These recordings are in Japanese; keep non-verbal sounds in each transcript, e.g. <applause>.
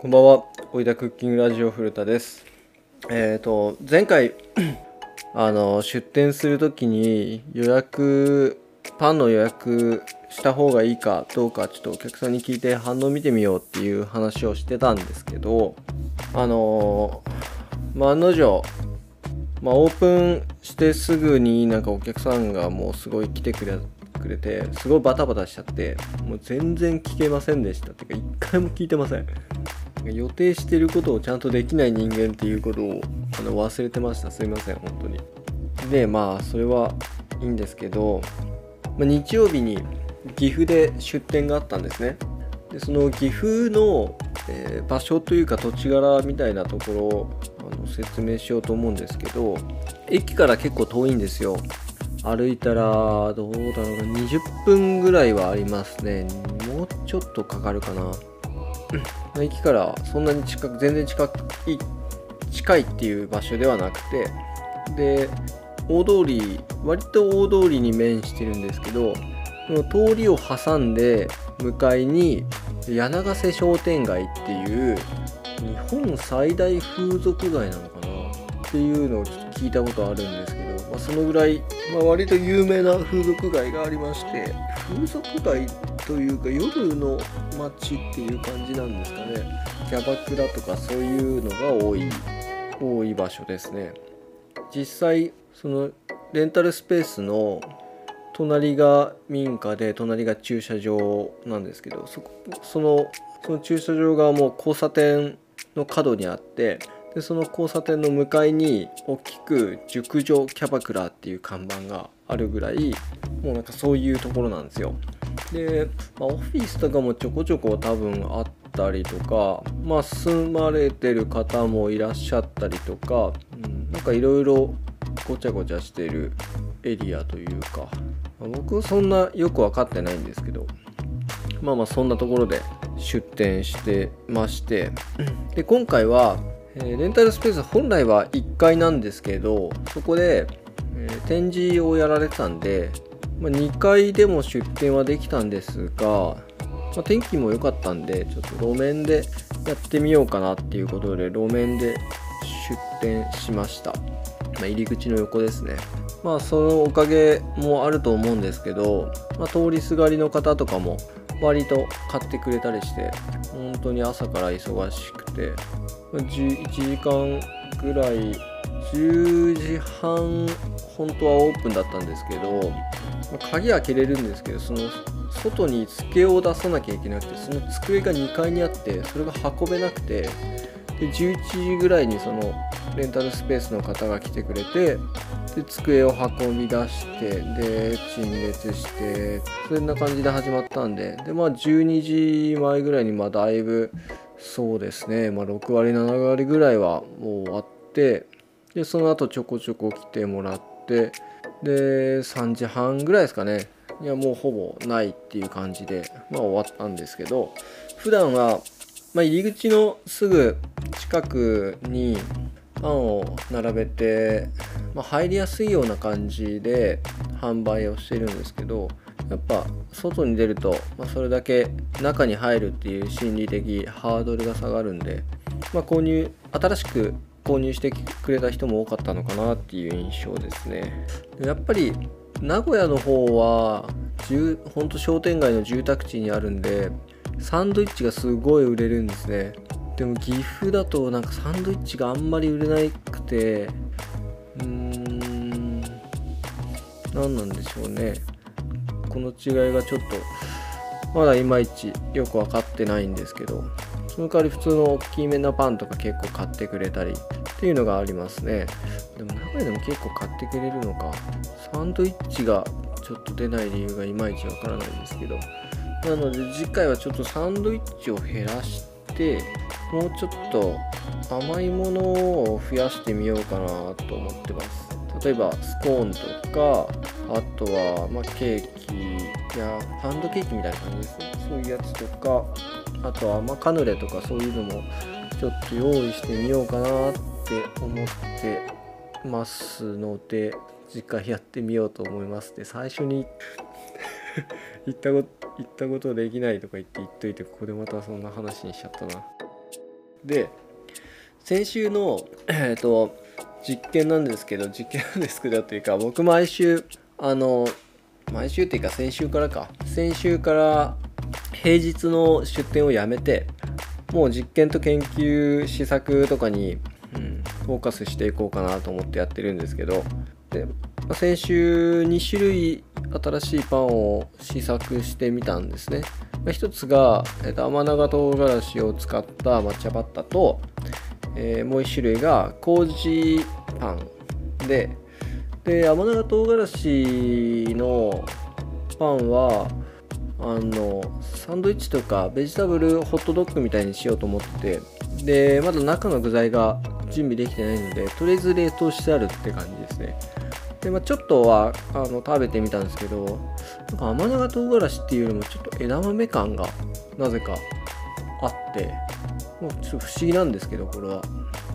こんばんは、おいだクッキングラジオ古田です。えっ、と、前回、<clears throat> あの、出店するときに予約、パンの予約した方がいいかどうか、ちょっとお客さんに聞いて反応見てみようっていう話をしてたんですけど、あの、まあ、案の定、まあ、オープンしてすぐになんかお客さんがもうすごい来てくれくれてすごいバタバタしちゃってもう全然聞けませんでした。っていうか一回も聞いてません。予定してることをちゃんとできない人間っていうことをあの忘れてました。すいません本当に。でまあそれはいいんですけど、まあ、日曜日に岐阜で出店があったんですね。でその岐阜の、えー場所というか土地柄みたいなところをあの説明しようと思うんですけど駅から結構遠いんですよ。歩いたらどうだろうな。20分ぐらいはありますね。もうちょっとかかるかな。駅からそんなに近く全然近い近いっていう場所ではなくてで大通り割と大通りに面してるんですけどその通りを挟んで向かいに柳ヶ瀬商店街っていう日本最大風俗街なのかなっていうのを聞いたことあるんですけど、まあ、そのぐらい、まあ、割と有名な風俗街がありまして風俗街ってというか夜の街っていう感じなんですかね。キャバクラとかそういうのが多い多い場所ですね。実際そのレンタルスペースの隣が民家で隣が駐車場なんですけどそこそのその駐車場がもう交差点の角にあってでその交差点の向かいに大きく熟女キャバクラっていう看板があるぐらいもうなんかそういうところなんですよで、まあ、オフィスとかもちょこちょこ多分あったりとかまあ住まれてる方もいらっしゃったりとか、うん、なんかいろいろごちゃごちゃしてるエリアというか、まあ僕そんなよく分かってないんですけどまあまあそんなところで出店してましてで今回は、えーレンタルスペース本来は1階なんですけどそこで、えー展示をやられてたんで、まあ、2階でも出店はできたんですが、まあ、天気も良かったんでちょっと路面でやってみようかなっていうことで路面で出店しました、まあ、入り口の横ですね。まあそのおかげもあると思うんですけど、まあ、通りすがりの方とかも割と買ってくれたりして本当に朝から忙しくて11時間ぐらい10時半本当はオープンだったんですけど、ま鍵開けれるんですけどその外に机を出さなきゃいけなくてその机が2階にあってそれが運べなくてで11時ぐらいにそのレンタルスペースの方が来てくれてで机を運び出してで陳列してそんな感じで始まったんででまあ12時前ぐらいにまあだいぶそうですね、まあ、6割7割ぐらいはもう終わってでその後ちょこちょこ来てもらってで3時半ぐらいですかね。いやもうほぼないっていう感じでまあ終わったんですけど普段はまあ、入り口のすぐ近くにパンを並べて、まあ、入りやすいような感じで販売をしてるんですけどやっぱ外に出ると、まあ、それだけ中に入るっていう心理的ハードルが下がるんで、ま、購入新しく購入してくれた人も多かったのかなっていう印象ですね。やっぱり名古屋の方はほんと商店街の住宅地にあるんでサンドイッチがすごい売れるんですね。でも岐阜だとなんかサンドイッチがあんまり売れなくてうーん何なんでしょうね。この違いがちょっとまだいまいちよく分かってないんですけど。その代わり普通の大きめなパンとか結構買ってくれたりっていうのがありますね。でも名古屋でも結構買ってくれるのか。サンドイッチがちょっと出ない理由がいまいちわからないんですけど。なので次回はちょっとサンドイッチを減らしてもうちょっと甘いものを増やしてみようかなと思ってます。例えばスコーンとかあとは、ま、ケーキやパウンドケーキみたいな感じですね。そういうやつとか。あとは、ま、カヌレとかそういうのもちょっと用意してみようかなって思ってますので次回やってみようと思いますで最初に <laughs> 言ったこと言ったことできないとか言って言っといてここでまたそんな話にしちゃったな。で先週のえっ、ー、と実験なんですけど実験なんですけどというか僕毎週あの毎週っていうか先週からか。先週から平日の出店をやめてもう実験と研究試作とかに、うん、フォーカスしていこうかなと思ってやってるんですけどで、まあ先週2種類新しいパンを試作してみたんですね、まあ一つが、えー、と甘長唐辛子を使った抹茶バッタと、えー、もう1種類が麹パンで。で甘長唐辛子のパンはあのサンドイッチとかベジタブルホットドッグみたいにしようと思ってでまだ中の具材が準備できてないのでとりあえず冷凍してあるって感じですね。で、まあ、ちょっとはあの食べてみたんですけどなんか甘長唐辛子っていうよりもちょっと枝豆感がなぜかあってもうちょっと不思議なんですけどこれは。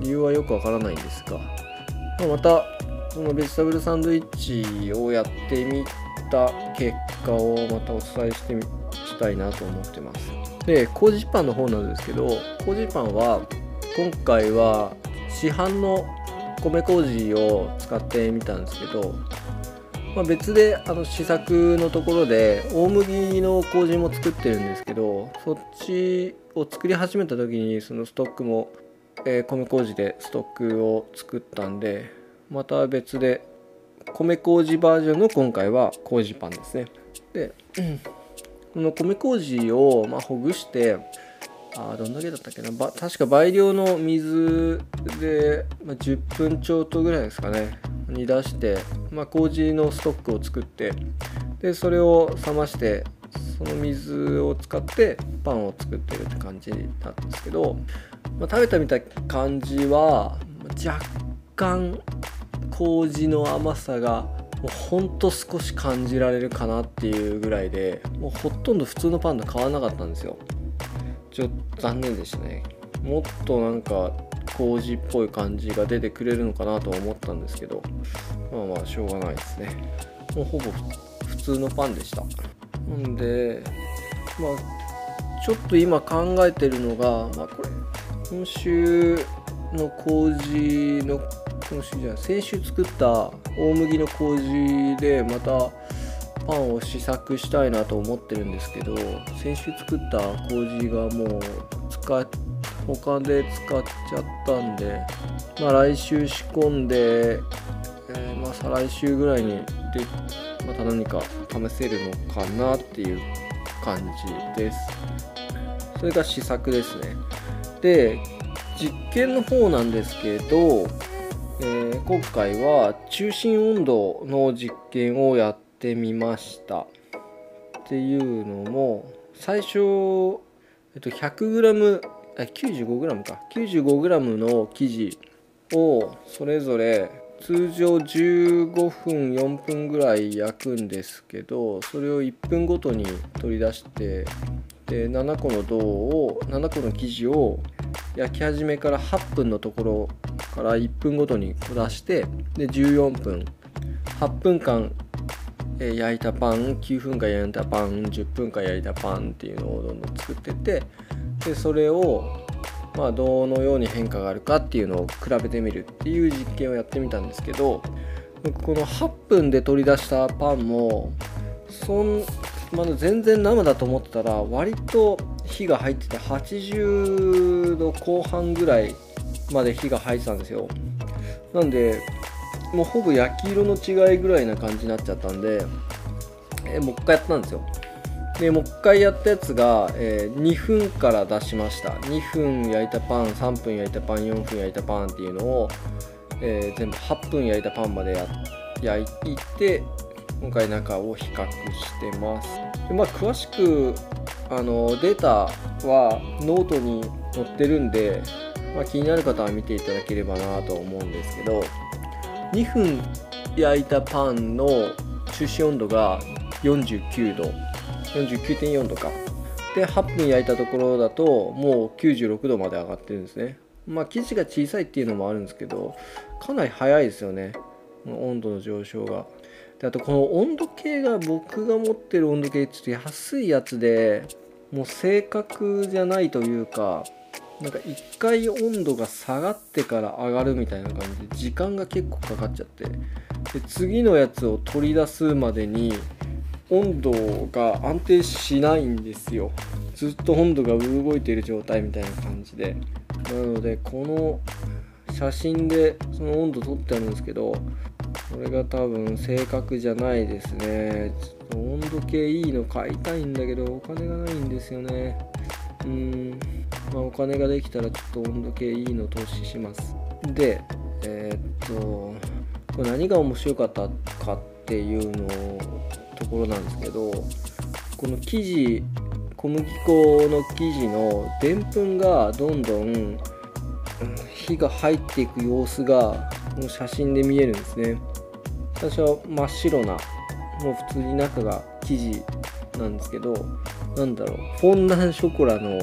理由はよくわからないんですが、まあ、またそのベジタブルサンドイッチをやってみた結果をまたお伝えしてみしたいなと思ってます。で麹パンの方なんですけど麹パンは今回は市販の米麹を使ってみたんですけど、まあ、別であの試作のところで大麦の麹も作ってるんですけどそっちを作り始めた時にそのストックも、えー、米麹でストックを作ったんでまた別で米麹バージョンの今回は麹パンですね。で、この米麹をまほぐしてあどんだけだったっけな。ば確か倍量の水で、まあ、10分ちょっとぐらいですかね。に出して、まあ、麹のストックを作ってでそれを冷ましてその水を使ってパンを作ってるって感じなんですけど、まあ、食べてみた感じは若干麹の甘さがもうほんと少し感じられるかなっていうぐらいでもうほとんど普通のパンと変わらなかったんですよ。ちょっと残念でしたね。もっとなんか麹っぽい感じが出てくれるのかなとは思ったんですけどまあまあしょうがないですね。もうほぼ普通のパンでした。なんでまあちょっと今考えてるのが、まあ、これ。今週の麹の今週じゃ先週作った大麦の麹でまたパンを試作したいなと思ってるんですけど先週作った麹がもう使他で使っちゃったんでまあ来週仕込んで、えー、まあ再来週ぐらいにでまた何か試せるのかなっていう感じです。それが試作ですね。で実験の方なんですけど、えー、今回は中心温度の実験をやってみました。っていうのも最初、えっと、100g あ 95g か。95g の生地をそれぞれ通常15分4分ぐらい焼くんですけどそれを1分ごとに取り出してで7個の銅を7個の生地を焼き始めから8分のところから1分ごとに出してで14分。8分間焼いたパン9分間焼いたパン10分間焼いたパンっていうのをどんどん作ってってでそれをまあどのように変化があるかっていうのを比べてみるっていう実験をやってみたんですけど僕この8分で取り出したパンもそんまだ全然生だと思ってたら割と火が入ってて80度後半ぐらいまで火が入ってたんですよ。なんでもうほぼ焼き色の違いぐらいな感じになっちゃったんで、え、もう一回やったんですよ。でもう一回やったやつが、えー、2分から出しました。2分焼いたパン3分焼いたパン4分焼いたパンっていうのを、えー、全部8分焼いたパンまでや焼いて今回中を比較してます。でまあ詳しくあのデータはノートに載ってるんで、まあ、気になる方は見ていただければなと思うんですけど2分焼いたパンの中心温度が49度。49.4度か。で8分焼いたところだともう96度まで上がってるんですね。まあ生地が小さいっていうのもあるんですけどかなり早いですよね。温度の上昇が。であとこの温度計が僕が持ってる温度計ちょっと安いやつでもう正確じゃないというかなんか一回温度が下がってから上がるみたいな感じで時間が結構かかっちゃって。で次のやつを取り出すまでに温度が安定しないんですよ。ずっと温度が動いている状態みたいな感じで。なのでこの写真でその温度撮ってあるんですけどこれが多分正確じゃないですね。ちょっと温度計いいの買いたいんだけどお金がないんですよね。うん。まあお金ができたらちょっと温度計いいの投資します。でえー、っとこれ何が面白かったかっていうのところなんですけどこの生地小麦粉の生地のでんぷんがどんどん火が入っていく様子がこの写真で見えるんですね。最初は真っ白なもう普通に中が生地なんですけどなんだろうフォンダンショコラの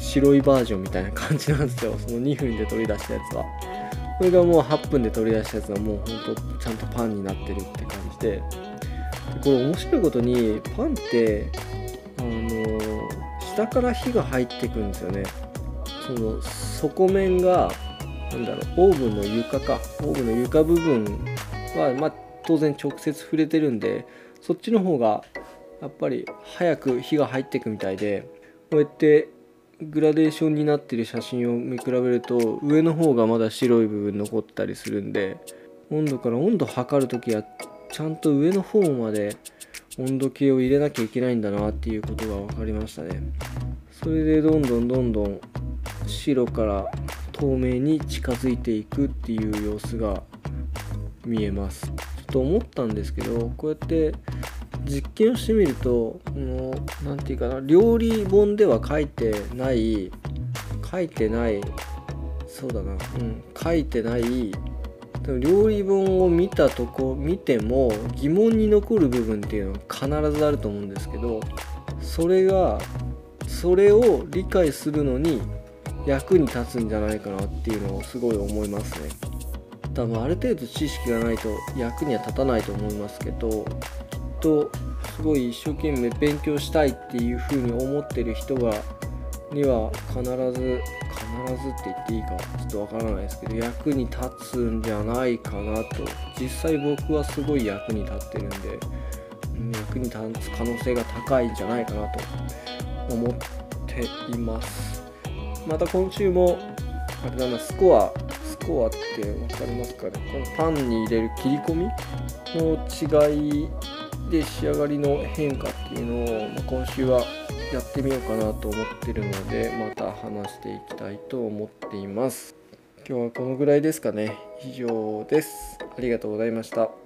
白いバージョンみたいな感じなんですよ。その2分で取り出したやつは。これがもう8分で取り出したやつはもうほんとちゃんとパンになってるって感じで。でこれ面白いことにパンってあの下から火が入ってくんですよね。その底面がなんだろうオーブンの床か。オーブンの床部分は、まあ、当然直接触れてるんでそっちの方がやっぱり早く火が入っていくみたいでこうやってグラデーションになってる写真を見比べると上の方がまだ白い部分残ったりするんで温度から温度測る時はちゃんと上の方まで温度計を入れなきゃいけないんだなっていうことが分かりましたね。それでどんどんどんどん白から透明に近づいていくっていう様子が見えます。ちょっと思ったんですけどこうやって実験をしてみると何て言うかな料理本では書いてない書いてないそうだなうん書いてない料理本を見たとこ見ても疑問に残る部分っていうのは必ずあると思うんですけどそれがそれを理解するのに役に立つんじゃないかなっていうのをすごい思いますね。多分ある程度知識がないと役には立たないと思いますけどきっとすごい一生懸命勉強したいっていうふうに思ってる人がには必ず必ずって言っていいかちょっとわからないですけど役に立つんじゃないかなと。実際僕はすごい役に立ってるんで役に立つ可能性が高いんじゃないかなと。思っています。また今週もあれだなスコアコアって分かりますかねこのパンに入れる切り込みの違いで仕上がりの変化っていうのを、ま今週はやってみようかなと思ってるのでまた話していきたいと思っています。今日はこのぐらいですかね。以上です。ありがとうございました。